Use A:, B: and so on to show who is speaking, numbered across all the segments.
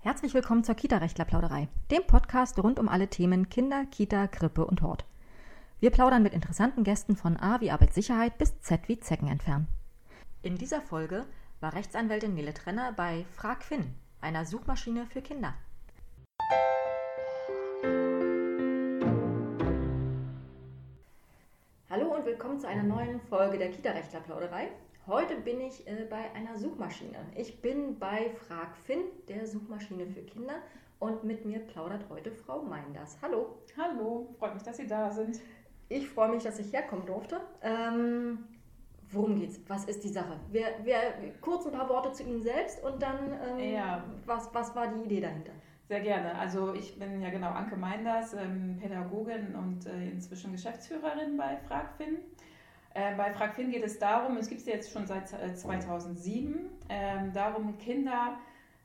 A: Herzlich willkommen zur Kita-Rechtler-Plauderei, dem Podcast rund um alle Themen Kinder, Kita, Krippe und Hort. Wir plaudern mit interessanten Gästen von A wie Arbeitssicherheit bis Z wie Zecken entfernen. In dieser Folge war Rechtsanwältin Nele Trenner bei Frag Finn, einer Suchmaschine für Kinder. Willkommen zu einer neuen Folge der Kita-Rechtler-Plauderei. Heute bin ich äh, bei einer Suchmaschine. Ich bin bei Frag Finn, der Suchmaschine für Kinder. Und mit mir plaudert heute Frau Meinders. Hallo.
B: Hallo, freut mich, dass Sie da sind.
A: Ich freue mich, dass ich herkommen durfte. Ähm, worum geht's? Was ist die Sache? Wir, wir, kurz ein paar Worte zu Ihnen selbst und dann, ähm,
B: Ja.
A: was, was war die Idee dahinter?
B: Sehr gerne. Also ich bin ja genau Anke Meinders, ähm, Pädagogin und äh, inzwischen Geschäftsführerin bei FragFin. Äh, bei FragFin geht es darum, es gibt es jetzt schon seit äh, 2007, ähm, darum Kinder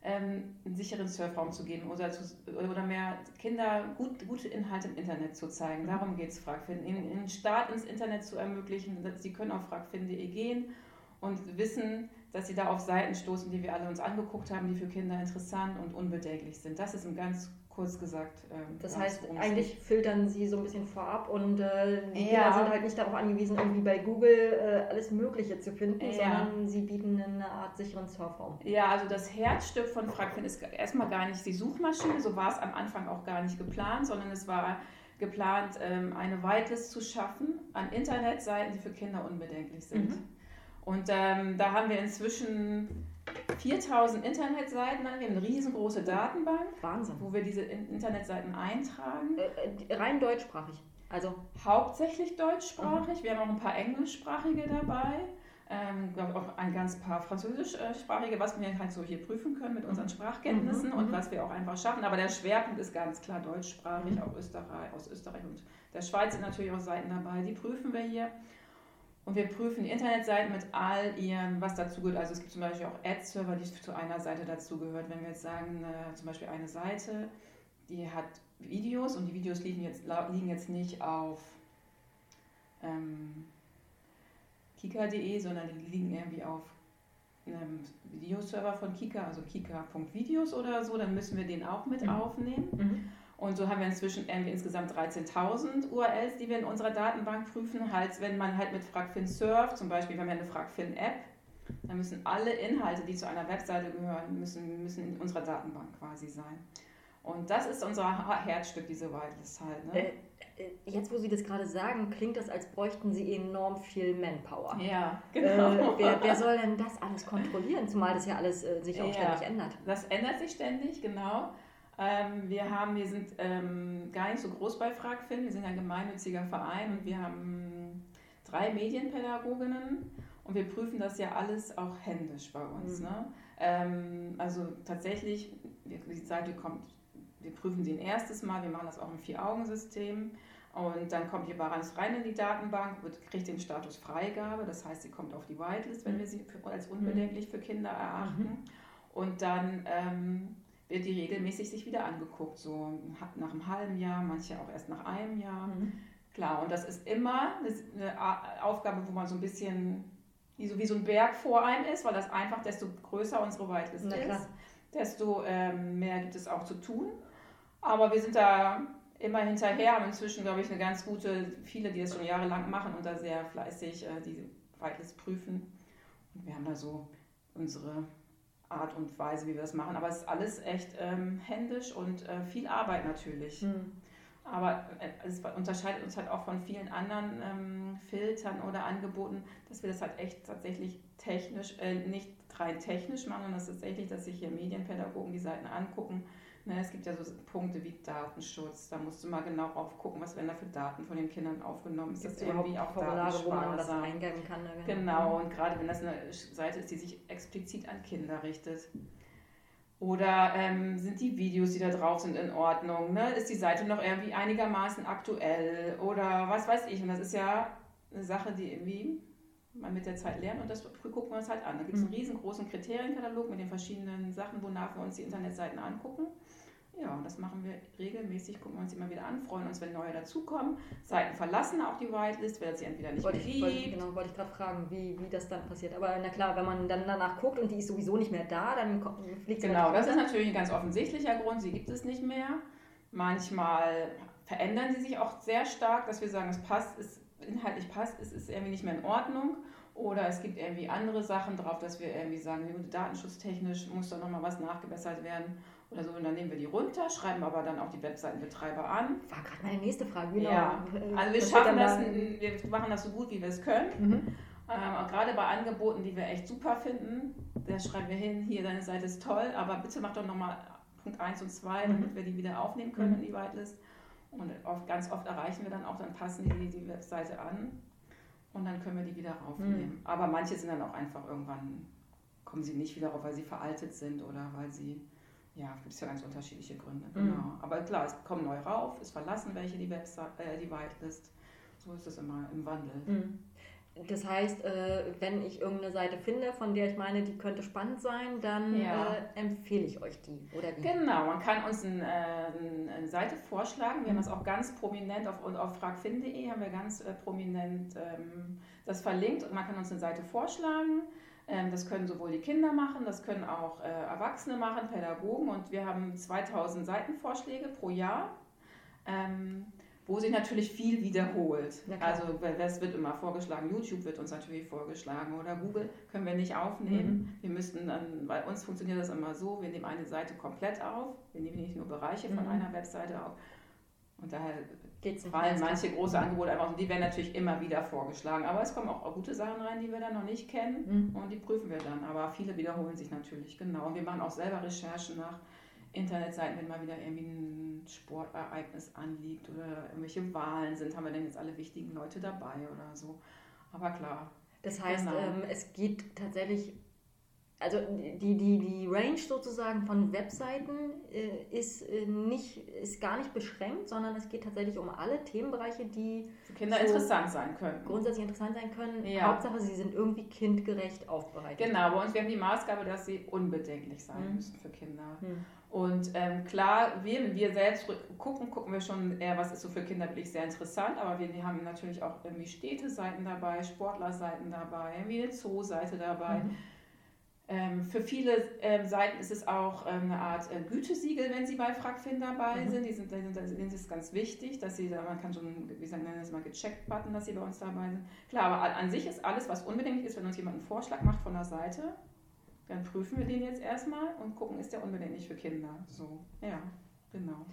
B: ähm, einen sicheren Surfraum zu geben oder, zu, oder mehr Kinder gut, gute Inhalte im Internet zu zeigen.
A: Mhm.
B: Darum geht es FragFin. In, in Start ins Internet zu ermöglichen, dass sie können auf fragfin.de gehen und wissen, dass sie da auf Seiten stoßen, die wir alle uns angeguckt haben, die für Kinder interessant und unbedenklich sind. Das ist im ganz kurz gesagt. ähm,
A: Das heißt, eigentlich
B: geht.
A: filtern Sie so ein bisschen vorab und äh, die
B: Ja.
A: Kinder sind halt nicht darauf angewiesen, irgendwie bei Google äh, alles Mögliche zu finden,
B: Ja.
A: sondern Sie bieten eine Art sicheren Surfraum.
B: Ja, also das Herzstück von Fragfin ist erstmal gar nicht die Suchmaschine, so war es am Anfang auch gar nicht geplant, sondern es war geplant, ähm, eine Whitelist zu schaffen an Internetseiten, die für Kinder unbedenklich sind.
A: Mhm.
B: Und ähm, da haben wir inzwischen 4000 Internetseiten, wir haben eine riesengroße Datenbank,
A: Wahnsinn.
B: wo wir diese In- Internetseiten eintragen.
A: Äh, äh, rein deutschsprachig. Also,
B: Hauptsächlich deutschsprachig, wir haben auch ein paar englischsprachige dabei. Ähm, glaub auch ein ganz paar französischsprachige, was wir halt so hier prüfen können mit unseren Sprachkenntnissen
A: Mhm,
B: und
A: mhm.
B: was wir auch einfach schaffen. Aber der Schwerpunkt ist ganz klar deutschsprachig,
A: Mhm.
B: auch Österreich, aus Österreich und der Schweiz sind natürlich auch Seiten dabei, die prüfen wir hier. Und wir prüfen Internetseiten mit all ihren, was dazu gehört. Also es gibt zum Beispiel auch Ad-Server, die zu einer Seite dazugehört. Wenn wir jetzt sagen, äh, zum Beispiel eine Seite, die hat Videos und die Videos liegen jetzt, liegen jetzt nicht auf ähm, kika.de, sondern die liegen irgendwie auf einem Videoserver von Kika, also kika.videos oder so, dann müssen wir den auch mit
A: Mhm.
B: aufnehmen.
A: mhm.
B: Und so haben wir inzwischen irgendwie insgesamt 13.000 URLs, die wir in unserer Datenbank prüfen. Halt, wenn man halt mit Fragfin surft, zum Beispiel, wir haben ja eine Fragfin-App, dann müssen alle Inhalte, die zu einer Webseite gehören, müssen, müssen in unserer Datenbank quasi sein. Und das ist unser Herzstück, diese Whitelist halt. Ne?
A: Äh, äh, jetzt, wo Sie das gerade sagen, klingt das, als bräuchten Sie enorm viel Manpower.
B: ja,
A: Äh,
B: genau.
A: wer, wer soll denn das alles kontrollieren, zumal das ja alles äh, sich auch
B: Ja.
A: ständig ändert?
B: Das ändert sich ständig, genau. Ähm, wir, haben, wir sind ähm, gar nicht so groß bei Fragfin, wir sind ein gemeinnütziger Verein und wir haben drei Medienpädagoginnen und wir prüfen das ja alles auch händisch bei uns.
A: Mhm.
B: Ne? Ähm, also tatsächlich, die Seite kommt, wir prüfen sie ein erstes Mal, wir machen das auch im Vier-Augen-System und dann kommt die Baranz rein in die Datenbank, wird, kriegt den Status Freigabe, das heißt, sie kommt auf die Whitelist, wenn wir sie für, als unbedenklich für Kinder erachten. Und dann ähm, wird die regelmäßig sich wieder angeguckt, so nach einem halben Jahr, manche auch erst nach einem Jahr.
A: Mhm.
B: Klar, und das ist immer eine, Aufgabe, wo man so ein bisschen wie so, wie so ein Berg vor einem ist, weil das einfach, desto größer unsere Whitelist ist, desto ähm, mehr gibt es auch zu tun. Aber wir sind da immer hinterher, haben inzwischen, glaube ich, eine ganz gute, viele, die das schon jahrelang machen und da sehr fleißig äh, diese Whitelist prüfen. Und wir haben da so unsere Art und Weise, wie wir das machen. Aber es ist alles echt ähm, händisch und äh, viel Arbeit natürlich.
A: Hm.
B: Aber äh, es unterscheidet uns halt auch von vielen anderen ähm, Filtern oder Angeboten, dass wir das halt echt tatsächlich technisch, äh, nicht rein technisch machen, sondern das ist tatsächlich, dass sich hier Medienpädagogen die Seiten angucken. Ne, es gibt ja so Punkte wie Datenschutz, da musst du mal genau drauf gucken, was werden da für Daten von den Kindern aufgenommen. Ist das irgendwie auch
A: Formulare, wo man das eingeben kann? ne?
B: Genau, und gerade wenn das eine Seite ist, die sich explizit an Kinder richtet. Oder ähm, sind die Videos, die da drauf sind, in Ordnung? Ne? Ist die Seite noch irgendwie einigermaßen aktuell? Oder was weiß ich? Und das ist ja eine Sache, die irgendwie man mit der Zeit lernt und das gucken wir uns halt an. Da gibt es einen
A: Mhm.
B: riesengroßen Kriterienkatalog mit den verschiedenen Sachen, wonach wir uns die Internetseiten angucken. Ja, und das machen wir regelmäßig, gucken wir uns immer wieder an, freuen uns, wenn neue dazukommen. Seiten verlassen auch die Whitelist, weil sie entweder nicht
A: wollte
B: mehr
A: ich, wollte, genau, wollte ich gerade fragen, wie, wie das dann passiert. Aber na klar, wenn man dann danach guckt und die ist sowieso nicht mehr da, dann fliegt
B: sie Genau, das ist natürlich ein ganz offensichtlicher Grund, sie gibt es nicht mehr. Manchmal verändern sie sich auch sehr stark, dass wir sagen, es passt, es inhaltlich passt, es ist irgendwie nicht mehr in Ordnung. Oder es gibt irgendwie andere Sachen drauf, dass wir irgendwie sagen, datenschutztechnisch muss da nochmal was nachgebessert werden oder so. Und dann nehmen wir die runter, schreiben aber dann auch die Webseitenbetreiber an.
A: War gerade meine nächste Frage. Genau.
B: Ja. Also wir schaffen das, wir machen das so gut, wie wir es können. Mhm. Ähm, gerade bei Angeboten, die wir echt super finden, da schreiben wir hin, hier, deine Seite ist toll, aber bitte mach doch nochmal Punkt 1 und 2, mhm. damit wir die wieder aufnehmen können mhm. in die Whitelist. Und oft, ganz oft erreichen wir dann auch, dann passen die die Webseite an und dann können wir die wieder aufnehmen. Mhm. Aber manche sind dann auch einfach irgendwann, kommen sie nicht wieder rauf, weil sie veraltet sind oder weil sie ja, gibt es ja ganz unterschiedliche Gründe. Mhm. Genau. Aber klar, es kommen neu rauf, es verlassen welche die Website, äh, die Whitelist. So ist es immer im Wandel.
A: Mhm. Das heißt, äh, wenn ich irgendeine Seite finde, von der ich meine, die könnte spannend sein, dann ja. äh, empfehle ich euch die, oder wie?
B: Genau, man kann uns ein, äh, eine Seite vorschlagen. Wir mhm. haben das auch ganz prominent auf, auf fragfin.de haben wir ganz äh, prominent ähm, das verlinkt und man kann uns eine Seite vorschlagen. Ähm, das können sowohl die Kinder machen, das können auch äh, Erwachsene machen, Pädagogen und wir haben 2000 Seitenvorschläge pro Jahr, ähm, wo sich natürlich viel wiederholt. Also es wird immer vorgeschlagen, YouTube wird uns natürlich vorgeschlagen oder Google können wir nicht aufnehmen. Mhm. Wir müssten dann, bei uns funktioniert das immer so, wir nehmen eine Seite komplett auf, wir nehmen nicht nur Bereiche von mhm. einer Webseite auf. Und daher fallen manche große Angebote einfach und die werden natürlich immer wieder vorgeschlagen. Aber es kommen auch gute Sachen rein, die wir dann noch nicht kennen mhm. und die prüfen wir dann. Aber viele wiederholen sich natürlich, genau. Und wir machen auch selber Recherchen nach Internetseiten, wenn mal wieder irgendwie ein Sportereignis anliegt oder irgendwelche Wahlen sind, haben wir dann jetzt alle wichtigen Leute dabei oder so. Aber klar.
A: Das heißt, genau. ähm, es geht tatsächlich also die, die, die Range sozusagen von Webseiten äh, ist, äh, nicht, ist gar nicht beschränkt, sondern es geht tatsächlich um alle Themenbereiche, die
B: für Kinder so interessant sein können.
A: Grundsätzlich interessant sein können. Ja. Hauptsache, sie sind irgendwie kindgerecht aufbereitet.
B: Genau, bei uns wir haben die Maßgabe, dass sie unbedenklich sein mhm. müssen für Kinder. Mhm. Und ähm, klar, wir, wir selbst gucken, gucken wir schon eher, was ist so für Kinder wirklich sehr interessant, aber wir haben natürlich auch irgendwie Städteseiten dabei, Sportlerseiten dabei, irgendwie eine Zoo-Seite dabei. Mhm ähm, für viele ähm, Seiten ist es auch ähm, eine Art äh, Gütesiegel, wenn sie bei Fragfin dabei mhm. sind. Die sind, sind, denen ist ganz wichtig, dass sie da, man kann schon, wie sagen wir das mal, gecheckt button, dass sie bei uns dabei sind. Klar, aber an, sich ist alles, was unbedingt ist, wenn uns jemand einen Vorschlag macht von der Seite, dann prüfen wir den jetzt erstmal und gucken, ist der unbedingt für Kinder. So, ja, genau.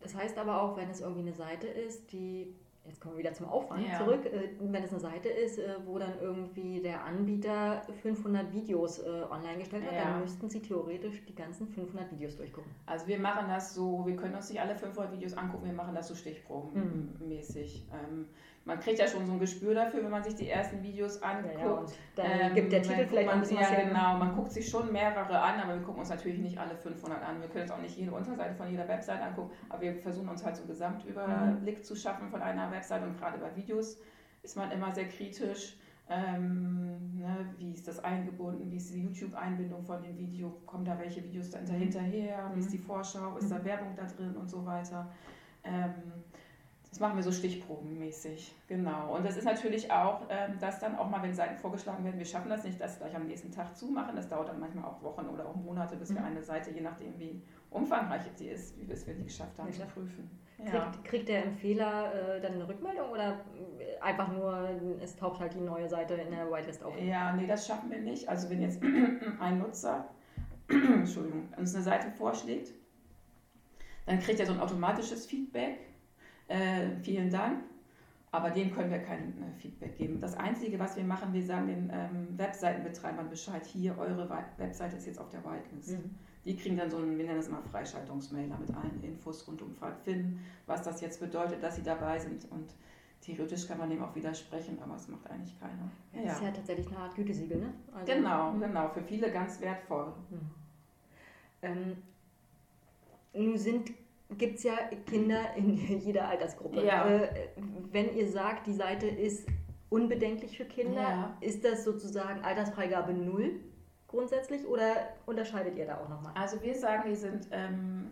A: Das heißt aber auch, wenn es irgendwie eine Seite ist, die jetzt kommen wir wieder zum Aufwand ja. zurück, äh, wenn es eine Seite ist, äh, wo dann irgendwie der Anbieter 500 Videos äh, online gestellt hat, ja. dann müssten Sie theoretisch die ganzen 500 Videos durchgucken.
B: Also wir machen das so, wir können uns nicht alle 500 Videos angucken, wir machen das so stichprobenmäßig. Mhm. Ähm, man kriegt ja schon so ein Gespür dafür, wenn man sich die ersten Videos anguckt. Ja,
A: dann ähm, gibt der Titel vielleicht
B: man, ein bisschen Ja, genau. Man guckt sich schon mehrere an, aber wir gucken uns natürlich nicht alle 500 an. Wir können jetzt auch nicht jede Unterseite von jeder Website angucken, aber wir versuchen uns halt so einen Gesamtüberblick mhm. zu schaffen von einer Website und gerade bei Videos ist man immer sehr kritisch. Ähm, ne, wie ist das eingebunden, wie ist die YouTube-Einbindung von dem Video, kommen da welche Videos da hinterher, wie ist die Vorschau, ist da mhm. Werbung da drin und so weiter. Ähm, das machen wir so stichprobenmäßig, genau. Und das ist natürlich auch, ähm, dass dann auch mal, wenn Seiten vorgeschlagen werden, wir schaffen das nicht, das gleich am nächsten Tag zumachen. Das dauert dann manchmal auch Wochen oder auch Monate, bis wir mhm. eine Seite, je nachdem wie umfangreich sie ist, wie bis wir die geschafft haben, zu prüfen.
A: Ja. Kriegt, kriegt, der Empfehler äh, dann eine Rückmeldung oder einfach nur, es taucht halt die neue Seite in der Whitelist auf?
B: Ja, nee, das schaffen wir nicht. Also wenn jetzt ein Nutzer Entschuldigung, uns eine Seite vorschlägt, dann kriegt er so ein automatisches Feedback äh, vielen Dank. Aber dem können wir kein äh, Feedback geben. Das Einzige, was wir machen, wir sagen den ähm, Webseitenbetreibern Bescheid, hier, eure Webseite ist jetzt auf der Whitelist. Mhm. Die kriegen dann so ein, wir nennen das mal Freischaltungsmailer mit allen Infos rund um Finn, was das jetzt bedeutet, dass sie dabei sind. Und theoretisch kann man dem auch widersprechen, aber es macht eigentlich keiner.
A: Ja, das ist ja tatsächlich eine Art Gütesiegel, ne?
B: Also, genau, mh. genau. Für viele ganz wertvoll. Mhm.
A: Ähm, nun sind gibt es ja Kinder in jeder Altersgruppe.
B: Ja. Äh,
A: wenn ihr sagt, die Seite ist unbedenklich für Kinder, ja. ist das sozusagen Altersfreigabe null grundsätzlich oder unterscheidet ihr da auch nochmal?
B: Also wir sagen, die sind ähm,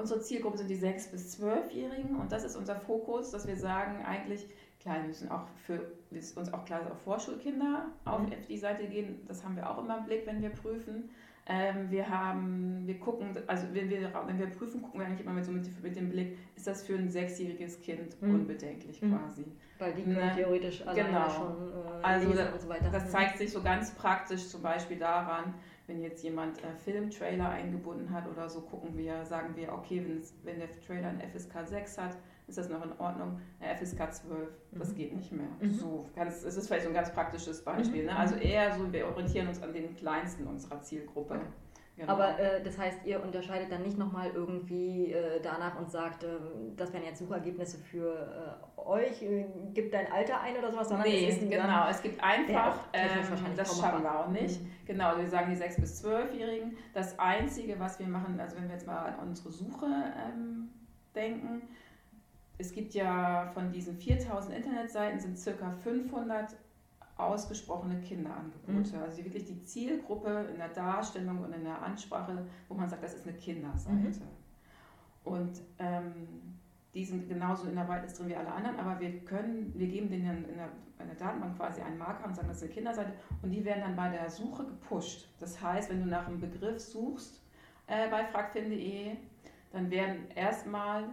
B: Unsere Zielgruppe sind die 6- bis 12-Jährigen und das ist unser Fokus, dass wir sagen, eigentlich, klar, wir müssen auch für uns auch klar auf Vorschulkinder auf mhm. die Seite gehen. Das haben wir auch immer im Blick, wenn wir prüfen. Ähm, wir haben, wir gucken, also wenn wir, wenn wir prüfen, gucken wir eigentlich immer mit, so mit, mit dem Blick, ist das für ein sechsjähriges Kind mhm. unbedenklich mhm. quasi.
A: Weil die können ne? theoretisch alle
B: genau.
A: schon
B: äh, also da, und so weiter. Das zeigt sich so ganz praktisch zum Beispiel daran, wenn jetzt jemand äh, Filmtrailer eingebunden hat oder so, gucken wir, sagen wir, okay, wenn der Trailer ein FSK 6 hat, ist das noch in Ordnung. Eine FSK 12, das mhm. geht nicht mehr. Mhm. So, ganz, es ist vielleicht so ein ganz praktisches Beispiel. Ne? Mhm. Also eher so, wir orientieren uns an den kleinsten unserer Zielgruppe. Okay.
A: Genau. Aber äh, das heißt, ihr unterscheidet dann nicht nochmal irgendwie äh, danach und sagt, äh, das wären jetzt Suchergebnisse für äh, euch, äh, gibt dein Alter ein oder sowas,
B: sondern nee, es ist genau, es gibt einfach, ähm, das schaffen wir auch nicht. Mhm. Genau, wir sagen die 6- bis 12-Jährigen. Das Einzige, was wir machen, also wenn wir jetzt mal an unsere Suche ähm, denken, es gibt ja von diesen 4000 Internetseiten sind circa 500 ausgesprochene Kinderangebote. Mhm. Also wirklich die Zielgruppe in der Darstellung und in der Ansprache, wo man sagt, das ist eine Kinderseite. Mhm. Und ähm, die sind genauso in der Whitelist drin wie alle anderen, aber wir können, wir geben denen in der, in der Datenbank quasi einen Marker und sagen, das ist eine Kinderseite und die werden dann bei der Suche gepusht. Das heißt, wenn du nach einem Begriff suchst äh, bei fragfinde.de, dann werden erstmal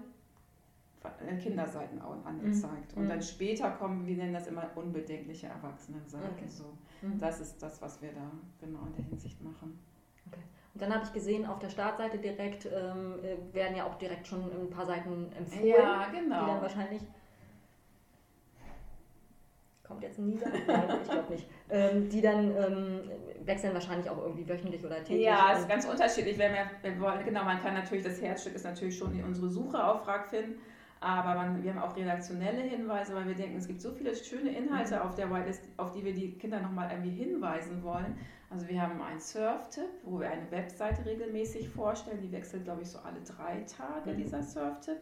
B: Kinderseiten angezeigt. Mhm. Und dann später kommen, wir nennen das immer unbedenkliche Erwachsenenseiten. Okay. So. Mhm. Das ist das, was wir da genau in der Hinsicht machen.
A: Okay. Und dann habe ich gesehen, auf der Startseite direkt ähm, äh, werden ja auch direkt schon ein paar Seiten empfohlen.
B: Ja, genau.
A: Die dann wahrscheinlich. Kommt jetzt ein Nieser? Nein, ich glaube nicht. Ähm, die dann ähm, wechseln wahrscheinlich auch irgendwie wöchentlich oder täglich.
B: Ja, ist ganz unterschiedlich. Wenn wir, wenn wir, genau, man kann natürlich, das Herzstück ist natürlich schon unsere Suche auf Fragfin. Aber man, wir haben auch redaktionelle Hinweise, weil wir denken, es gibt so viele schöne Inhalte mhm. auf der Whitelist, auf die wir die Kinder nochmal irgendwie hinweisen wollen. Also wir haben einen Surf-Tipp, wo wir eine Webseite regelmäßig vorstellen. Die wechselt, glaube ich, so alle drei Tage, mhm. dieser Surf-Tipp.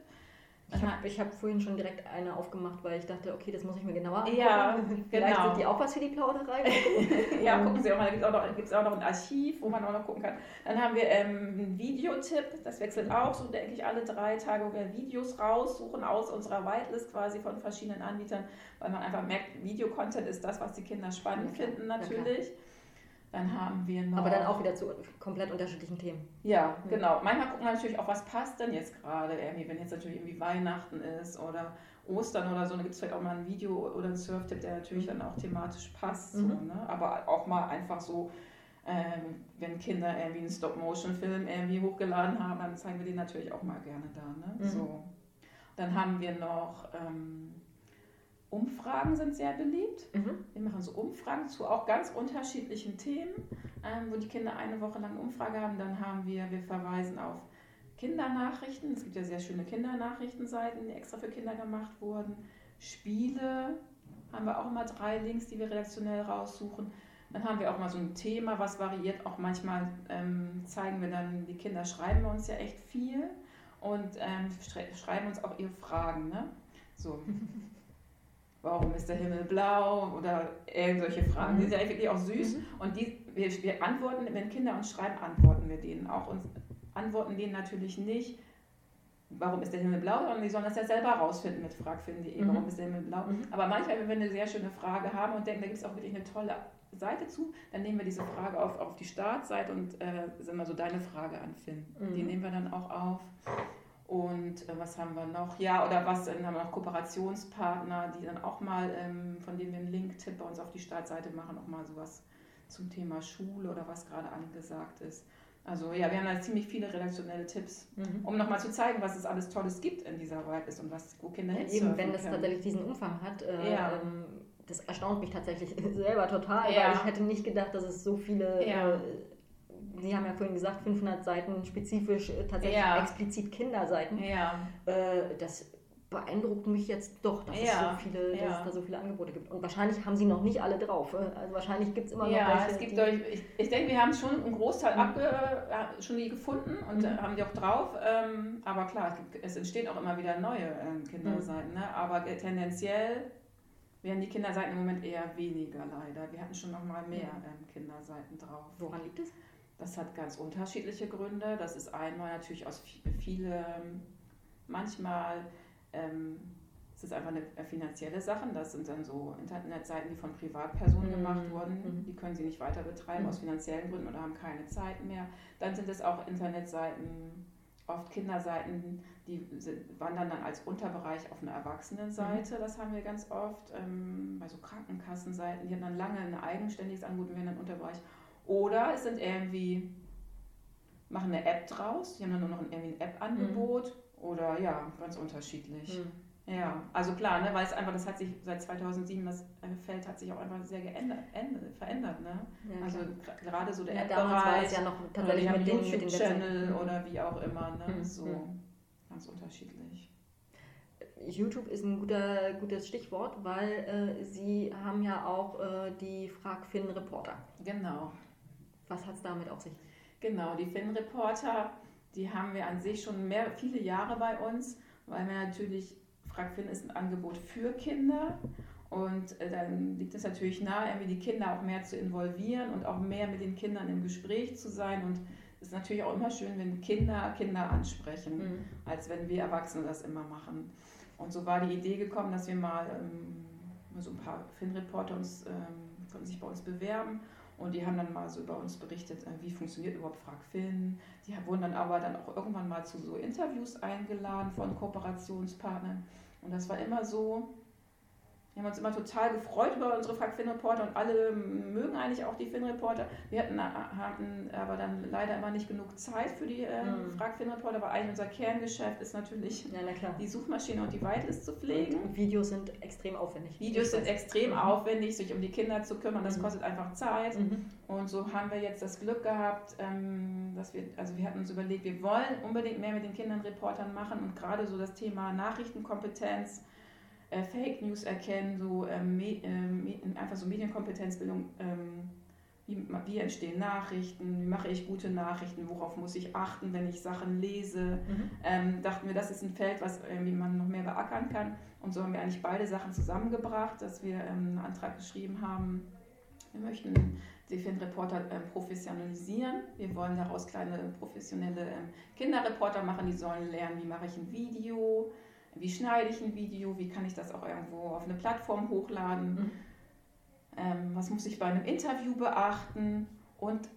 A: Ich habe hab vorhin schon direkt eine aufgemacht, weil ich dachte, okay, das muss ich mir genauer
B: angucken. Ja,
A: Vielleicht genau. sind die auch was für die Plauderei.
B: ja, gucken Sie auch mal, da gibt es auch, noch, auch noch ein Archiv, wo man auch noch gucken kann. Dann haben wir ähm, einen Videotipp, das wechselt auch so, denke ich, alle drei Tage, wo wir Videos raussuchen aus unserer Whitelist quasi von verschiedenen Anbietern, weil man einfach merkt, Videocontent ist das, was die Kinder spannend ja, finden natürlich. Ja, dann haben wir noch.
A: Aber dann auch wieder zu komplett unterschiedlichen Themen.
B: Ja, mhm. genau. Manchmal gucken wir natürlich auch, was passt denn jetzt gerade irgendwie, wenn jetzt natürlich irgendwie Weihnachten ist oder Ostern oder so, dann gibt es vielleicht auch mal ein Video oder einen Surf-Tipp, der natürlich dann auch thematisch passt. Mhm. So, ne? Aber auch mal einfach so, ähm, wenn Kinder irgendwie einen Stop-Motion-Film irgendwie hochgeladen haben, dann zeigen wir den natürlich auch mal gerne da. Ne? Mhm. So. Dann haben wir noch. Ähm, Umfragen sind sehr beliebt. Mhm. Wir machen so Umfragen zu auch ganz unterschiedlichen Themen, ähm, wo die Kinder eine Woche lang Umfrage haben. Dann haben wir, wir verweisen auf Kindernachrichten. Es gibt ja sehr schöne Kindernachrichtenseiten, die extra für Kinder gemacht wurden. Spiele haben wir auch immer drei Links, die wir redaktionell raussuchen. Dann haben wir auch mal so ein Thema, was variiert. Auch manchmal ähm, zeigen wir dann, die Kinder schreiben bei uns ja echt viel und ähm, schreiben uns auch ihre Fragen. Ne? So. warum ist der Himmel blau oder irgendwelche Fragen. Die sind ja wirklich auch süß mhm. und die, wir, wir antworten, wenn Kinder uns schreiben, antworten wir denen auch und antworten denen natürlich nicht, warum ist der Himmel blau, sondern die sollen das ja selber rausfinden mit fragfinden.de, mhm. warum ist der Himmel blau. Mhm. Aber manchmal, wenn wir eine sehr schöne Frage haben und denken, da gibt es auch wirklich eine tolle Seite zu, dann nehmen wir diese Frage auf, auf die Startseite und äh, sind mal so deine Frage an Finn. Die mhm. nehmen wir dann auch auf. Und äh, was haben wir noch? Ja, oder was dann haben wir noch Kooperationspartner, die dann auch mal, ähm, von denen wir einen Link-Tipp bei uns auf die Startseite machen, auch mal sowas zum Thema Schule oder was gerade angesagt ist. Also ja, wir haben da ziemlich viele redaktionelle Tipps, mhm. um nochmal zu zeigen, was es alles Tolles gibt in dieser Whitelist und was, wo Kinder
A: ja, Eben, wenn das können. tatsächlich diesen Umfang hat, äh, ja. ähm, das erstaunt mich tatsächlich selber total, ja. weil ich hätte nicht gedacht, dass es so viele äh, Sie haben ja vorhin gesagt, 500 Seiten spezifisch, äh, tatsächlich ja. explizit Kinderseiten.
B: Ja.
A: Äh, das beeindruckt mich jetzt doch, dass, ja. es so viele, dass es da so viele Angebote gibt. Und wahrscheinlich haben sie noch nicht alle drauf. Äh, also wahrscheinlich gibt es immer noch
B: ja, welche. Es gibt euch, ich, ich denke, wir haben schon einen Großteil mhm. abge, schon die gefunden und mhm. haben die auch drauf. Ähm, aber klar, es, gibt, es, entstehen auch immer wieder neue ähm, Kinderseiten. Mhm. Ne? Aber tendenziell werden die Kinderseiten im Moment eher weniger leider. Wir hatten schon noch mal mehr ähm, Kinderseiten drauf.
A: Woran liegt es?
B: Das hat ganz unterschiedliche Gründe. Das ist einmal natürlich aus viele, manchmal ähm, es ist einfach eine finanzielle Sache. Das sind dann so Internetseiten, die von Privatpersonen mhm. gemacht wurden. Mhm. Die können sie nicht weiter betreiben mhm. aus finanziellen Gründen oder haben keine Zeit mehr. Dann sind es auch Internetseiten, oft Kinderseiten, die wandern dann als Unterbereich auf eine Erwachsenenseite. Mhm. Das haben wir ganz oft. Ähm, bei so Krankenkassenseiten, die haben dann lange ein eigenständiges Angebot und werden dann Unterbereich. Oder es sind irgendwie, machen eine App draus, die haben dann nur noch ein, irgendwie ein App-Angebot. Mhm. Oder ja, ganz unterschiedlich. Mhm. Ja, also klar, ne, weil es einfach, das hat sich seit 2007, das äh, Feld hat sich auch einfach sehr geändert, verändert. Ne? Ja, also gerade so der ja, App-Bereich,
A: ja noch tatsächlich
B: mit den YouTube-Channel mhm. oder wie auch immer, ne? Mhm. so mhm. ganz unterschiedlich.
A: YouTube ist ein guter, gutes Stichwort, weil äh, Sie haben ja auch äh, die Frag Finn Reporter.
B: Genau.
A: Was hat es damit auf sich?
B: Genau, die Finn Reporter, die haben wir an sich schon mehr, viele Jahre bei uns, weil wir natürlich FragFin ist ein Angebot für Kinder und äh, dann liegt es natürlich nahe, irgendwie die Kinder auch mehr zu involvieren und auch mehr mit den Kindern im Gespräch zu sein. Und es ist natürlich auch immer schön, wenn Kinder Kinder ansprechen, mhm. als wenn wir Erwachsene das immer machen. Und so war die Idee gekommen, dass wir mal ähm, so ein paar Fin-Reporter uns, ähm, konnten sich bei uns bewerben und die haben dann mal so über uns berichtet, äh, wie funktioniert überhaupt FragFin. Die wurden dann aber dann auch irgendwann mal zu so Interviews eingeladen von Kooperationspartnern. Und das war immer so, wir haben uns immer total gefreut über unsere FragFin-Reporter und alle mögen eigentlich auch die Fin-Reporter. Wir hatten, hatten aber dann leider immer nicht genug Zeit für die äh, mhm. FragFin-Reporter, weil eigentlich unser Kerngeschäft ist natürlich ja, die Suchmaschine und die Whitelist zu pflegen. Und
A: Videos sind extrem aufwendig.
B: Videos sind extrem mhm. aufwendig, sich um die Kinder zu kümmern, das mhm. kostet einfach Zeit. Mhm. Und so haben wir jetzt das Glück gehabt, ähm, dass wir, also wir hatten uns überlegt, wir wollen unbedingt mehr mit den Kindern Reportern machen und gerade so das Thema Nachrichtenkompetenz äh, Fake News erkennen, so ähm, ähm, einfach so Medienkompetenzbildung, ähm, wie, wie, entstehen Nachrichten, wie mache ich gute Nachrichten, worauf muss ich achten, wenn ich Sachen lese. Mhm. Ähm, dachten wir, das ist ein Feld, was irgendwie man noch mehr beackern kann. Und so haben wir eigentlich beide Sachen zusammengebracht, dass wir ähm, einen Antrag geschrieben haben. Wir möchten die Fin-Reporter ähm, professionalisieren. Wir wollen daraus kleine professionelle ähm, Kinderreporter machen, die sollen lernen, wie mache ich ein Video, wie schneide ich ein Video, wie kann ich das auch irgendwo auf eine Plattform hochladen, mhm. ähm, was muss ich bei einem Interview beachten und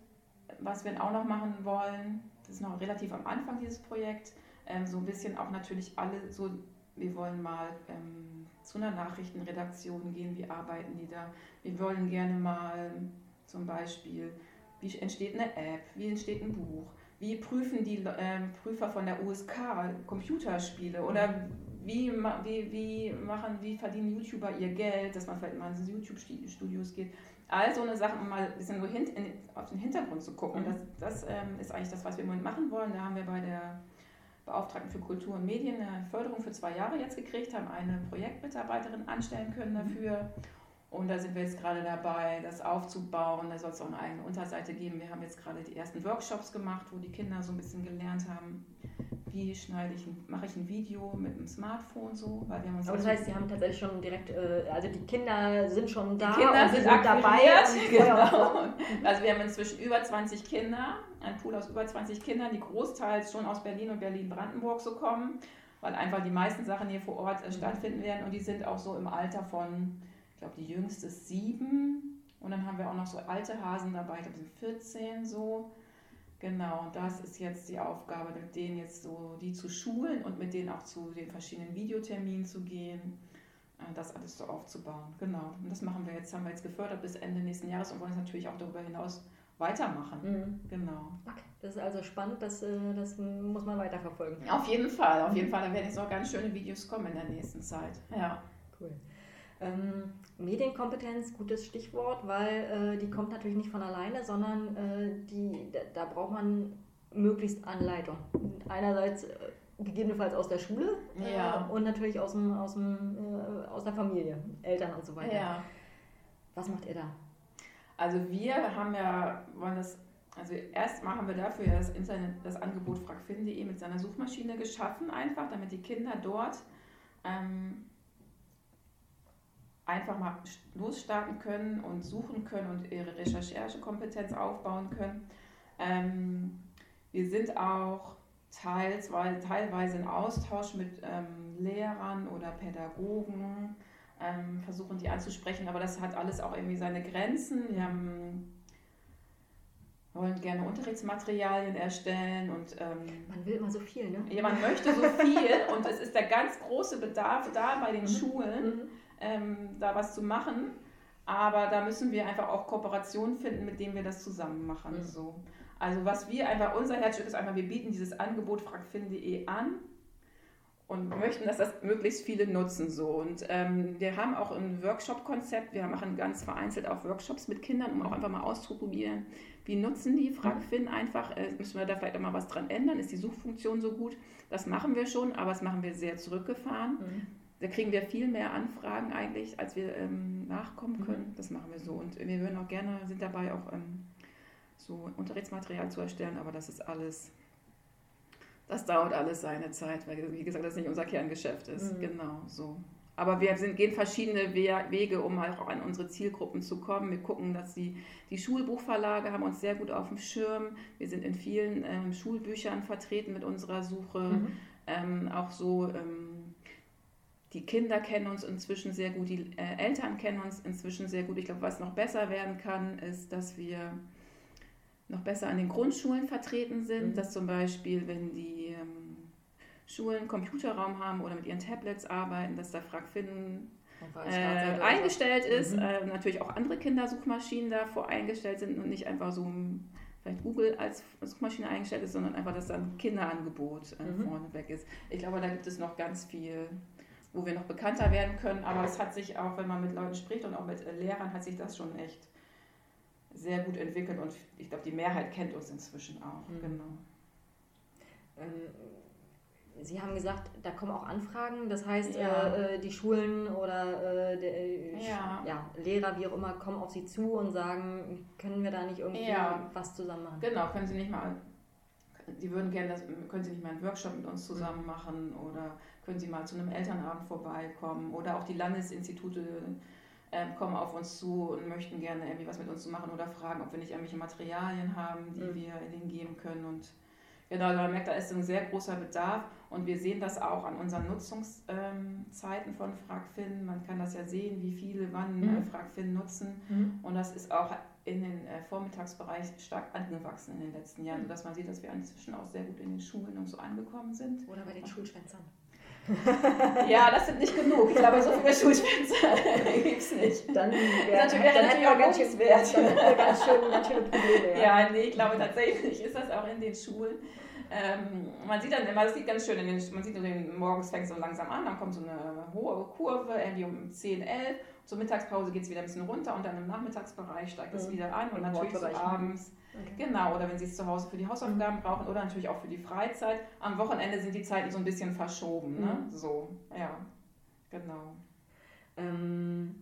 B: was wir auch noch machen wollen, das ist noch relativ am Anfang dieses Projekt, ähm, so ein bisschen auch natürlich alle so, wir wollen mal ähm, zu einer Nachrichtenredaktion gehen, wie arbeiten die da, wir wollen gerne mal zum Beispiel, wie entsteht eine App, wie entsteht ein Buch, wie prüfen die äh, Prüfer von der USK Computerspiele oder wie, wie, wie, machen, wie verdienen YouTuber ihr Geld, dass man vielleicht mal in YouTube-Studios geht. All so eine Sache, um mal ein bisschen so hint, in, auf den Hintergrund zu gucken. Mhm. Das, das ähm, ist eigentlich das, was wir im Moment machen wollen. Da haben wir bei der Beauftragten für Kultur und Medien eine Förderung für zwei Jahre jetzt gekriegt, haben eine Projektmitarbeiterin anstellen können mhm. dafür. Und da sind wir jetzt gerade dabei, das aufzubauen. Da soll es auch eine eigene Unterseite geben. Wir haben jetzt gerade die ersten Workshops gemacht, wo die Kinder so ein bisschen gelernt haben, wie schneide ich, mache ich ein Video mit dem Smartphone so. Weil wir haben uns
A: Aber das heißt, Sie haben tatsächlich schon direkt, äh, also die Kinder sind schon da
B: die Kinder sind, sind dabei. Genau. Also wir haben inzwischen über 20 Kinder, ein Pool aus über 20 Kindern, die großteils schon aus Berlin und Berlin-Brandenburg so kommen, weil einfach die meisten Sachen hier vor Ort äh, stattfinden werden und die sind auch so im Alter von ich glaube, die jüngste ist sieben. Und dann haben wir auch noch so alte Hasen dabei, ich glaube, sind 14 so. Genau, das ist jetzt die Aufgabe, mit denen jetzt so die zu schulen und mit denen auch zu den verschiedenen Videoterminen zu gehen, äh, das alles so aufzubauen. Genau, und das machen wir jetzt, haben wir jetzt gefördert bis Ende nächsten Jahres und wollen es natürlich auch darüber hinaus weitermachen. Mhm. Genau.
A: Okay. Das ist also spannend, das, äh, das muss man weiterverfolgen.
B: Auf jeden Fall, auf jeden Fall. Da werden jetzt auch ganz schöne Videos kommen in der nächsten Zeit. Ja.
A: Cool. Ähm, Medienkompetenz, gutes Stichwort, weil äh, die kommt natürlich nicht von alleine, sondern äh, die, da, braucht man möglichst Anleitung. Einerseits äh, gegebenenfalls aus der Schule
B: äh, ja.
A: und natürlich aus, dem, aus, dem, äh, aus der Familie, Eltern und so weiter.
B: Ja.
A: Was macht ihr da?
B: Also wir haben ja, wollen das also erstmal haben wir dafür das Internet, das Angebot fragfin.de mit seiner Suchmaschine geschaffen, einfach, damit die Kinder dort ähm, einfach mal losstarten können und suchen können und ihre Recherchekompetenz aufbauen können. Ähm, wir sind auch teils, teilweise in Austausch mit ähm, Lehrern oder Pädagogen, ähm, versuchen die anzusprechen, aber das hat alles auch irgendwie seine Grenzen. Wir haben wollen gerne Unterrichtsmaterialien erstellen und
A: ähm, man will immer so viel, ne?
B: Ja, man möchte so viel und es ist der ganz große Bedarf da bei den mhm. Schulen, mhm. Ähm, da was zu machen. Aber da müssen wir einfach auch Kooperationen finden, mit denen wir das zusammen machen. Mhm. So. Also was wir einfach, unser Herzstück ist einfach, wir bieten dieses Angebot fragfin.de an und möchten, dass das möglichst viele nutzen. So. Und ähm, wir haben auch ein Workshop-Konzept, wir machen ganz vereinzelt auch Workshops mit Kindern, um auch einfach mal auszuprobieren, wie nutzen die Fragfin einfach, äh, müssen wir da vielleicht auch mal was dran ändern, ist die Suchfunktion so gut? Das machen wir schon, aber das machen wir sehr zurückgefahren. Mhm. Da kriegen wir viel mehr Anfragen eigentlich, als wir ähm, nachkommen mhm. können. Das machen wir so. Und wir würden auch gerne, sind dabei auch ähm, so Unterrichtsmaterial zu erstellen, aber das ist alles, das dauert alles seine Zeit, weil, wie gesagt, das nicht unser Kerngeschäft ist. Mhm. Genau, so. Aber wir sind, gehen verschiedene Wege, um halt auch an unsere Zielgruppen zu kommen. Wir gucken, dass die, die Schulbuchverlage haben uns sehr gut auf dem Schirm. Wir sind in vielen ähm, Schulbüchern vertreten mit unserer Suche. Mhm. Ähm, auch so ähm, die Kinder kennen uns inzwischen sehr gut, die äh, Eltern kennen uns inzwischen sehr gut. Ich glaube, was noch besser werden kann, ist, dass wir noch besser an den Grundschulen vertreten sind, mhm. dass zum Beispiel, wenn die ähm, Schulen Computerraum haben oder mit ihren Tablets arbeiten, dass da FragFin äh, eingestellt ist, mhm. äh, natürlich auch andere Kindersuchmaschinen davor eingestellt sind und nicht einfach so vielleicht Google als Suchmaschine eingestellt ist, sondern einfach, dass da ein Kinderangebot äh, mhm. vorneweg ist. Ich glaube, da gibt es noch ganz viel wo wir noch bekannter werden können. Aber es hat sich auch, wenn man mit Leuten spricht und auch mit äh, Lehrern, hat sich das schon echt sehr gut entwickelt und ich glaube, die Mehrheit kennt uns inzwischen auch. Mhm. Genau.
A: Ähm, Sie haben gesagt, da kommen auch Anfragen, das heißt, ja. äh, äh die Schulen oder äh, der, ja. ja. Lehrer, wie auch immer, kommen auf Sie zu und sagen, können wir da nicht irgendwie was zusammen machen?
B: Genau, können Sie nicht mal, die würden gerne, das, können Sie nicht mal einen Workshop mit uns zusammen machen oder können Sie mal zu einem Elternabend vorbeikommen oder auch die Landesinstitute äh, kommen auf uns zu und möchten gerne irgendwie was mit uns zu machen oder fragen, ob wir nicht irgendwelche Materialien haben, die mhm. wir ihnen geben können und Genau, man merkt, da ist ein sehr großer Bedarf und wir sehen das auch an unseren Nutzungszeiten von FragFin. Man kann das ja sehen, wie viele wann mhm. Äh, FragFin nutzen mhm. und das ist auch in den äh, Vormittagsbereich stark angewachsen in den letzten Jahren, mhm. sodass man sieht, dass wir inzwischen auch sehr gut in den Schulen und so angekommen sind.
A: Oder bei den Schulschwänzern.
B: ja, das sind nicht genug. Ich glaube, so viele Schulschwänzer gibt es nicht.
A: Dann wäre natürlich, wäre natürlich auch ganz schön wert. Dann ganz schön, ganz schöne Probleme.
B: Ja. ja, nee, ich glaube tatsächlich ist das auch in den Schulen. Ähm, man sieht dann immer, das sieht ganz schön, in den, man sieht den, morgens fängt es so langsam an, dann kommt so eine hohe Kurve, irgendwie um 10, 11. Zur Mittagspause geht es wieder ein bisschen runter und dann im Nachmittagsbereich steigt es mhm. wieder an und natürlich so abends. Okay. Genau, oder wenn Sie es zu Hause für die Hausaufgaben mhm. brauchen oder natürlich auch für die Freizeit. Am Wochenende sind die Zeiten so ein bisschen verschoben. Ne? Mhm. So, ja, genau.
A: Ähm,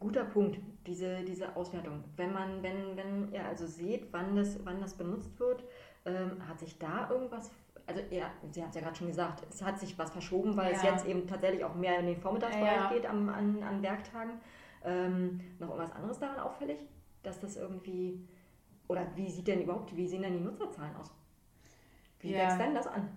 A: guter Punkt, diese, diese Auswertung. Wenn man, wenn, wenn ihr also seht, wann das, wann das benutzt wird, ähm, hat sich da irgendwas also ja, Sie haben es ja gerade schon gesagt, es hat sich was verschoben, weil ja. es jetzt eben tatsächlich auch mehr in den Vormittagsbereich ja. geht am, an, an Werktagen. Ähm, noch irgendwas anderes daran auffällig, dass das irgendwie, oder wie sieht denn überhaupt, wie sehen denn die Nutzerzahlen aus? Wie ja. wächst denn das an?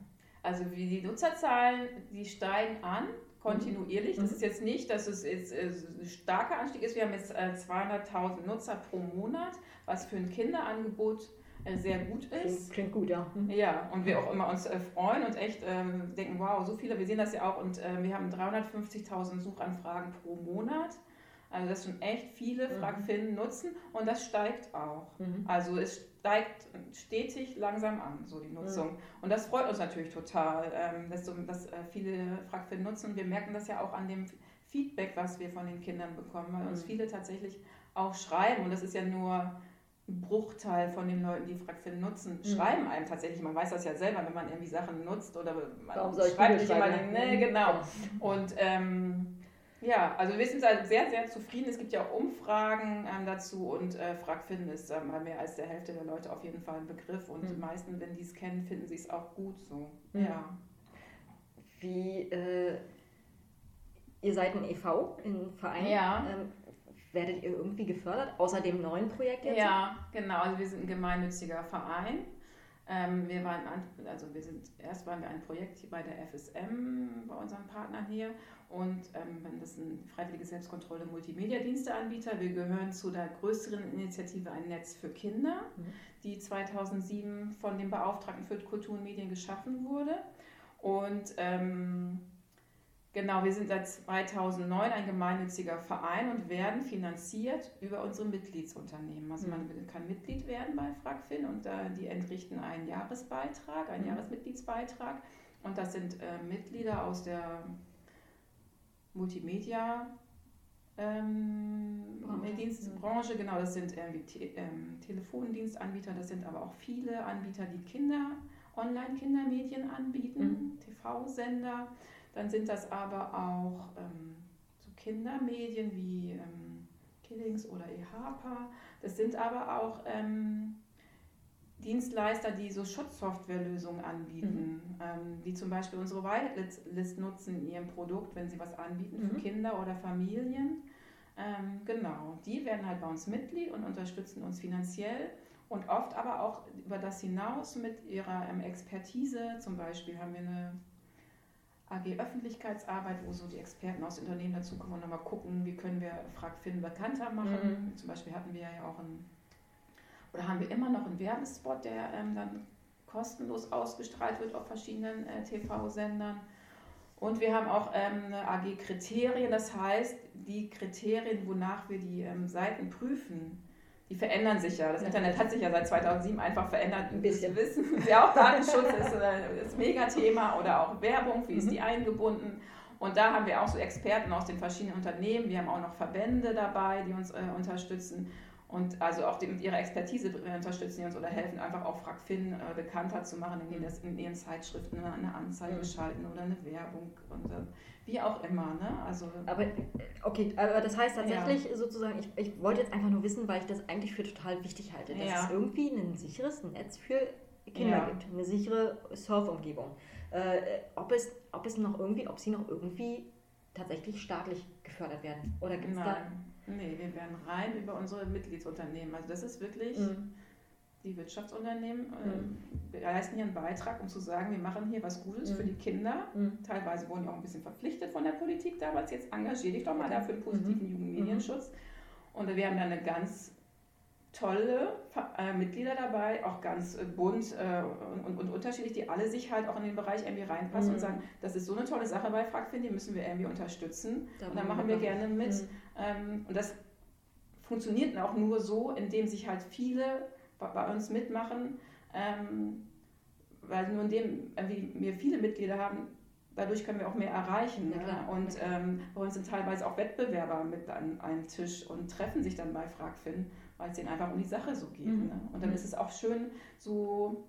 B: Also wie die Nutzerzahlen, die steigen an, kontinuierlich. Mhm. Das ist jetzt nicht, dass es jetzt äh, ein starker Anstieg ist. Wir haben jetzt 200.000 äh, Nutzer pro Monat, was für ein Kinderangebot sehr gut ist.
A: Klingt, klingt, gut, ja.
B: Mhm. Ja, und wir auch immer uns äh, freuen und echt ähm, denken, wow, so viele, wir sehen das ja auch und äh, wir haben 350.000 Suchanfragen pro Monat. Also das sind echt viele mhm. Fragfinnen nutzen und das steigt auch. Mhm. Also es steigt stetig langsam an, so die Nutzung. Mhm. Und das freut uns natürlich total, ähm, dass, so, dass äh, viele Fragfinnen nutzen. Wir merken das ja auch an dem Feedback, was wir von den Kindern bekommen, weil uns mhm. viele tatsächlich auch schreiben und das ist ja nur Bruchteil von den Leuten, die Fragfin nutzen, mhm. schreiben einem tatsächlich. Man weiß das ja selber, wenn man irgendwie Sachen nutzt oder man
A: Warum soll ich schreibt nicht immer
B: den, ne, genau. Und ähm, ja, also wir sind da sehr, sehr zufrieden. Es gibt ja auch Umfragen ähm, dazu und äh, Fragfin ist ähm, mehr als der Hälfte der Leute auf jeden Fall ein Begriff und mhm. die meisten, wenn die es kennen, finden sie es auch gut so. Mhm. Ja.
A: Wie äh, ihr seid ein EV, ein Verein.
B: Ja.
A: Ähm, werdet ihr irgendwie gefördert, außer dem neuen Projekt
B: jetzt? Ja, genau. Also wir sind ein gemeinnütziger Verein. Ähm, wir waren, also wir sind, erst waren wir ein Projekt bei der FSM, bei unseren Partnern hier. Und ähm, das ist ein freiwillige Selbstkontrolle Multimedia-Diensteanbieter. Wir gehören zu der größeren Initiative Ein Netz für Kinder, mhm. die 2007 von dem Beauftragten für Kultur und Medien geschaffen wurde. Und ähm, Genau, wir sind seit 2009 ein gemeinnütziger Verein und werden finanziert über unsere Mitgliedsunternehmen. Also man mhm. kann Mitglied werden bei FragFin und äh, die entrichten einen Jahresbeitrag, einen mhm. Jahresmitgliedsbeitrag. Und das sind äh, Mitglieder aus der Multimedia ähm, Branche. Dienstbranche, genau, das sind irgendwie Te ähm, Telefondienstanbieter, das sind aber auch viele Anbieter, die Kinder, Online-Kindermedien anbieten, mhm. TV-Sender. Dann sind das aber auch ähm, so Kindermedien wie ähm, Killings oder eHarper. Das sind aber auch ähm, Dienstleister, die so Schutzsoftwarelösungen anbieten, mhm. ähm, die zum Beispiel unsere Whitelist nutzen in ihrem Produkt, wenn sie was anbieten für mhm. Kinder oder Familien. Ähm, genau, die werden halt bei uns Mitglied und unterstützen uns finanziell und oft aber auch über das hinaus mit ihrer ähm, Expertise. Zum Beispiel haben wir eine AG Öffentlichkeitsarbeit, wo so die Experten aus Unternehmen dazukommen und nochmal gucken, wie können wir FragFin bekannter machen. Mhm. Zum Beispiel hatten wir ja auch einen, oder haben wir immer noch einen Werbespot, der ähm, dann kostenlos ausgestrahlt wird auf verschiedenen äh, TV-Sendern. Und wir haben auch ähm, eine AG Kriterien, das heißt, die Kriterien, wonach wir die ähm, Seiten prüfen, die verändern sich ja. Das Internet hat sich ja seit 2007 einfach verändert. Ein bisschen wissen ja auch Datenschutz ist äh, das Megathema oder auch Werbung, wie ist die mhm. eingebunden. Und da haben wir auch so Experten aus den verschiedenen Unternehmen. Wir haben auch noch Verbände dabei, die uns äh, unterstützen. Und also auch die, mit ihrer Expertise unterstützen die uns oder helfen einfach auch FragFin äh, bekannter zu machen, indem das in ihren Zeitschriften eine, eine Anzeige mhm. schalten oder eine Werbung und äh, wie auch immer. Ne? Also,
A: aber okay, aber das heißt tatsächlich ja. sozusagen, ich, ich wollte jetzt einfach nur wissen, weil ich das eigentlich für total wichtig halte, dass ja. es irgendwie ein sicheres Netz für Kinder ja. gibt, eine sichere Surfumgebung. Äh, ob, es, ob es noch irgendwie, ob sie noch irgendwie tatsächlich staatlich gefördert werden? Oder gibt es da
B: Nee, wir werden rein über unsere Mitgliedsunternehmen. Also das ist wirklich mhm. die Wirtschaftsunternehmen. Mhm. Wir leisten hier einen Beitrag, um zu sagen, wir machen hier was Gutes mhm. für die Kinder. Mhm. Teilweise wurden ja auch ein bisschen verpflichtet von der Politik damals. Jetzt engagier dich doch mal dafür einen positiven mhm. Jugendmedienschutz. Und wir haben dann eine ganz tolle äh, Mitglieder dabei, auch ganz äh, bunt äh, und, und, unterschiedlich, die alle sich halt auch in den Bereich irgendwie reinpassen mhm. und sagen, das ist so eine tolle Sache bei Fragfin, die müssen wir irgendwie unterstützen. Da und dann machen wir gerne mit. Mhm. Ähm, und das funktioniert auch nur so, indem sich halt viele bei, bei uns mitmachen, ähm, weil nur indem wir viele Mitglieder haben, dadurch können wir auch mehr erreichen. Ja, ne? Und ähm, bei uns sind teilweise auch Wettbewerber mit an einem Tisch und treffen sich dann bei Fragfin weil es denen einfach um die Sache so geht. Mhm. Ne? Und dann mhm. ist es auch schön, so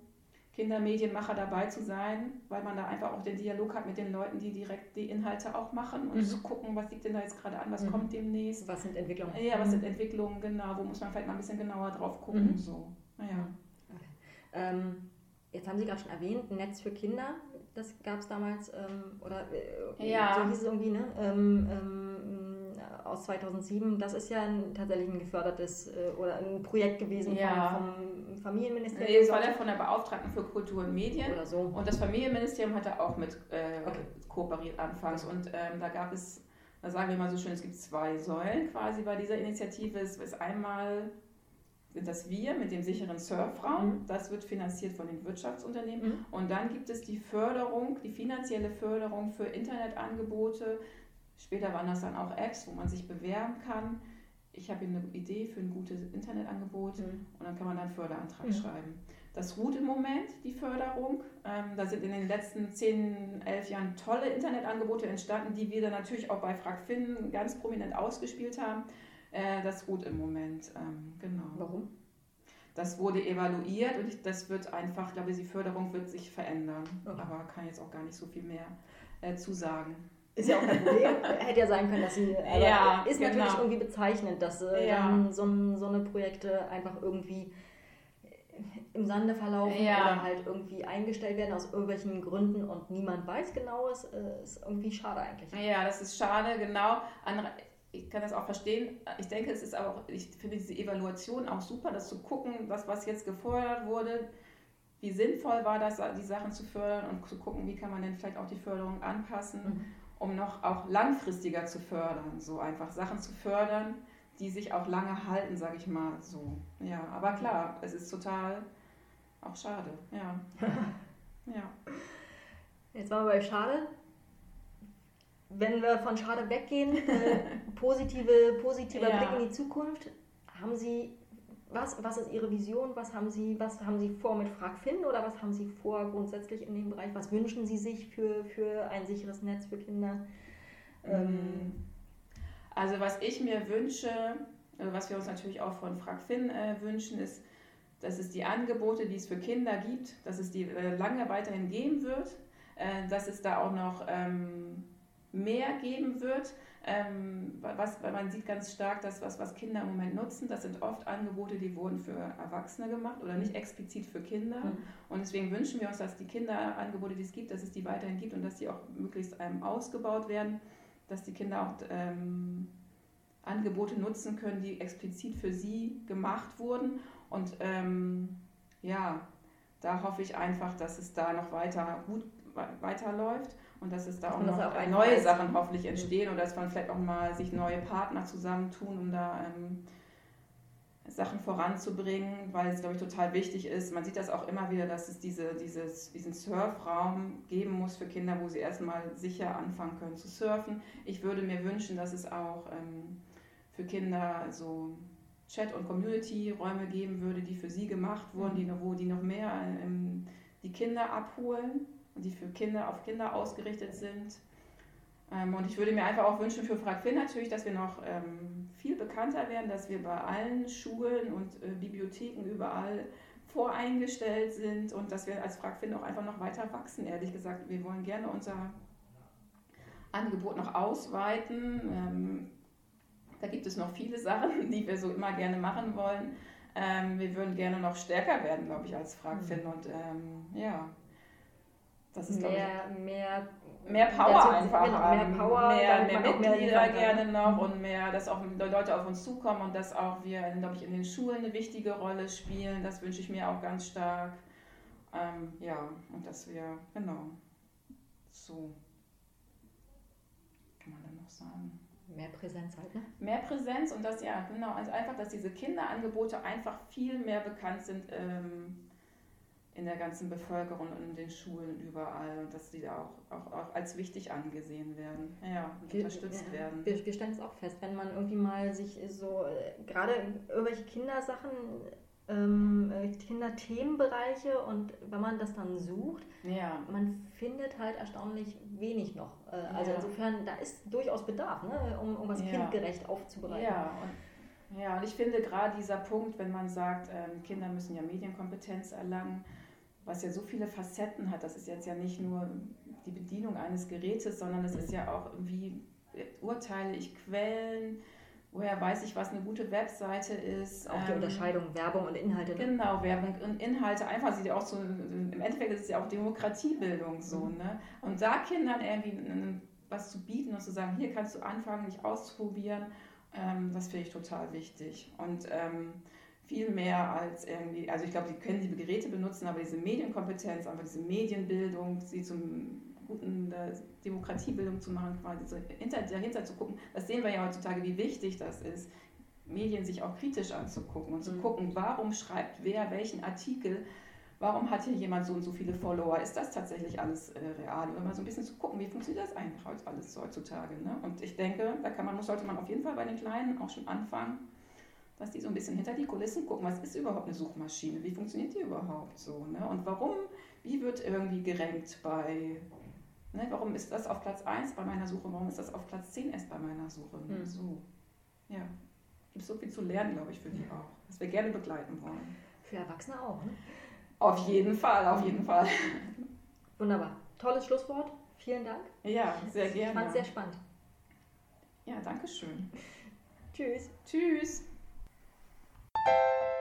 B: Kindermedienmacher dabei zu sein, weil man da einfach auch den Dialog hat mit den Leuten, die direkt die Inhalte auch machen und mhm. zu gucken, was liegt denn da jetzt gerade an, was mhm. kommt demnächst.
A: Was sind Entwicklungen?
B: Ja, was sind mhm. Entwicklungen, genau, wo muss man vielleicht mal ein bisschen genauer drauf gucken. Mhm. So. Naja.
A: Okay. Ähm, jetzt haben Sie gerade schon erwähnt, ein Netz für Kinder, das gab es damals, ähm, oder äh, ja. so hieß es irgendwie, ne? Ähm, ähm aus 2007, das ist ja ein, tatsächlich ein gefördertes äh, oder ein Projekt gewesen ja. vom, vom Familienministerium.
B: Nee, das war der von der Beauftragten für Kultur und Medien. Oder so. Und das Familienministerium hatte auch mit äh, okay. kooperiert anfangs. Und ähm, da gab es, da sagen wir mal so schön, es gibt zwei Säulen quasi bei dieser Initiative. Es ist einmal sind das wir mit dem sicheren Surfraum. Mhm. Das wird finanziert von den Wirtschaftsunternehmen. Mhm. Und dann gibt es die Förderung, die finanzielle Förderung für Internetangebote Später waren das dann auch Apps, wo man sich bewerben kann. Ich habe eine Idee für ein gutes Internetangebot mhm. und dann kann man dann einen Förderantrag mhm. schreiben. Das ruht im Moment, die Förderung. Ähm, da sind in den letzten 10, 11 Jahren tolle Internetangebote entstanden, die wir dann natürlich auch bei FragFin ganz prominent ausgespielt haben. Äh, das ruht im Moment, ähm, genau.
A: Warum?
B: Das wurde evaluiert und ich, das wird einfach, ich glaube, die Förderung wird sich verändern. Okay. Aber kann jetzt auch gar nicht so viel mehr äh, zu sagen.
A: Ist ja auch kein Problem. Hätte ja sein können, dass sie. Aber ja, ist genau. natürlich irgendwie bezeichnend, dass äh, ja. dann so, so, eine Projekte einfach irgendwie im Sande verlaufen ja. oder halt irgendwie eingestellt werden aus irgendwelchen Gründen und niemand weiß genau, äh, ist irgendwie schade eigentlich.
B: Ja, das ist schade, genau. ich kann das auch verstehen. Ich denke, es ist auch, ich finde diese Evaluation auch super, das zu gucken, was, was jetzt gefordert wurde, wie sinnvoll war das, die Sachen zu fördern und zu gucken, wie kann man denn vielleicht auch die Förderung anpassen, mhm. Um noch auch langfristiger zu fördern, so einfach Sachen zu fördern, die sich auch lange halten, sage ich mal so. Ja, aber klar, es ist total auch schade, ja. ja.
A: Jetzt waren wir bei schade wenn wir von Schade weggehen, äh, positive, positiver ja. Blick in die Zukunft, haben Sie, was, was ist Ihre Vision, was haben, Sie, was haben Sie vor mit Frag Finn oder was haben Sie vor grundsätzlich in dem Bereich, was wünschen Sie sich für, für ein sicheres Netz für Kinder? Ähm,
B: mhm. also was ich mir wünsche, äh, was wir uns natürlich auch von Frag Finn äh, wünschen, ist, dass es die Angebote, die es für Kinder gibt, dass es die äh, lange weiterhin geben wird, äh, dass es da auch noch ähm, mehr geben wird. Ähm, was, weil man sieht ganz stark, dass was, was Kinder im Moment nutzen, das sind oft Angebote, die wurden für Erwachsene gemacht oder nicht explizit für Kinder. Mhm. Und deswegen wünschen wir uns, dass die Kinderangebote, die es gibt, dass es die weiterhin gibt und dass die auch möglichst einem ausgebaut werden, dass die Kinder auch ähm, Angebote nutzen können, die explizit für sie gemacht wurden. Und ähm, ja, da hoffe ich einfach, dass es da noch weiter gut weiterläuft und dass es da auch noch auch neue weiß. Sachen hoffentlich entstehen und dass man vielleicht auch mal sich neue Partner zusammentun, um da ähm, Sachen voranzubringen, weil es, glaube ich, total wichtig ist. Man sieht das auch immer wieder, dass es diese, dieses, diesen Surfraum geben muss für Kinder, wo sie erstmal sicher anfangen können zu surfen. Ich würde mir wünschen, dass es auch ähm, für Kinder so Chat- und Community-Räume geben würde, die für sie gemacht wurden, die, wo die noch mehr ähm, die Kinder abholen die für Kinder auf Kinder ausgerichtet sind. Ähm, und ich würde mir einfach auch wünschen für Frag Finn natürlich, dass wir noch ähm, viel bekannter werden, dass wir bei allen Schulen und äh, Bibliotheken überall voreingestellt sind und dass wir als Frag Finn auch einfach noch weiter wachsen. Ehrlich gesagt, wir wollen gerne unser Angebot noch ausweiten. Ähm, da gibt es noch viele Sachen, die wir so immer gerne machen wollen. Wir würden gerne noch stärker werden, glaube ich, als Frag Finn. Und ja,
A: das ist, mehr, ich, mehr,
B: mehr Power einfach genau, haben. Mehr Power, mehr, mehr Mitglieder gerne noch und mehr, dass auch Leute auf uns zukommen und dass auch wir, glaube ich, in den Schulen eine wichtige Rolle spielen. Das wünsche ich mir auch ganz stark. Ähm, ja, und dass wir, genau, so, kann man dann noch sagen.
A: Mehr Präsenz halt, ne?
B: Mehr Präsenz und das, ja, genau, also einfach, dass diese Kinderangebote einfach viel mehr bekannt sind. Ähm, in der ganzen Bevölkerung und in den Schulen überall und dass die auch, auch, auch als wichtig angesehen werden, ja, wir, unterstützt ja, werden.
A: Wir, wir stellen es auch fest, wenn man irgendwie mal sich so, äh, gerade irgendwelche Kindersachen, ähm, äh, Kinderthemenbereiche und wenn man das dann sucht, ja. man findet halt erstaunlich wenig noch. Äh, also ja. insofern, da ist durchaus Bedarf, ne, um, um was kindgerecht aufzubereiten.
B: Ja, und, ja, und ich finde gerade dieser Punkt, wenn man sagt, ähm, Kinder müssen ja Medienkompetenz erlangen, was ja so viele Facetten hat. Das ist jetzt ja nicht nur die Bedienung eines Gerätes, sondern es ist ja auch, wie urteile ich Quellen, woher weiß ich, was eine gute Webseite ist.
A: Auch die ähm, Unterscheidung Werbung und Inhalte.
B: Ne? Genau, Werbung und Inhalte. Einfach sieht ja auch so, im Endeffekt ist es ja auch Demokratiebildung so. Mhm. Ne? Und da Kindern irgendwie was zu bieten und zu sagen, hier kannst du anfangen, dich auszuprobieren, ähm, das finde ich total wichtig. Und ähm, viel mehr als irgendwie, also ich glaube, die können die Geräte benutzen, aber diese Medienkompetenz, einfach diese Medienbildung, sie zum guten äh, Demokratiebildung zu machen, quasi so hinter, dahinter zu gucken, das sehen wir ja heutzutage, wie wichtig das ist, Medien sich auch kritisch anzugucken und zu mhm. gucken, warum schreibt wer welchen Artikel, warum hat hier jemand so und so viele Follower, ist das tatsächlich alles äh, real? Und mal so ein bisschen zu gucken, wie funktioniert das eigentlich alles heutzutage. Ne? Und ich denke, da kann man, sollte man auf jeden Fall bei den Kleinen auch schon anfangen, dass die so ein bisschen hinter die Kulissen gucken, was ist überhaupt eine Suchmaschine, wie funktioniert die überhaupt so, ne? Und warum, wie wird irgendwie gerankt bei, ne? warum ist das auf Platz 1 bei meiner Suche, warum ist das auf Platz 10 erst bei meiner Suche, mhm. so, ja. Gibt so viel zu lernen, glaube ich, für die auch, was wir gerne begleiten wollen.
A: Für Erwachsene auch, ne?
B: Auf jeden Fall, auf jeden Fall.
A: Wunderbar. Tolles Schlusswort. Vielen Dank.
B: Ja, sehr gerne. Ich
A: fand es sehr spannend.
B: Ja, danke schön.
A: Tschüss.
B: Tschüss. Thank you.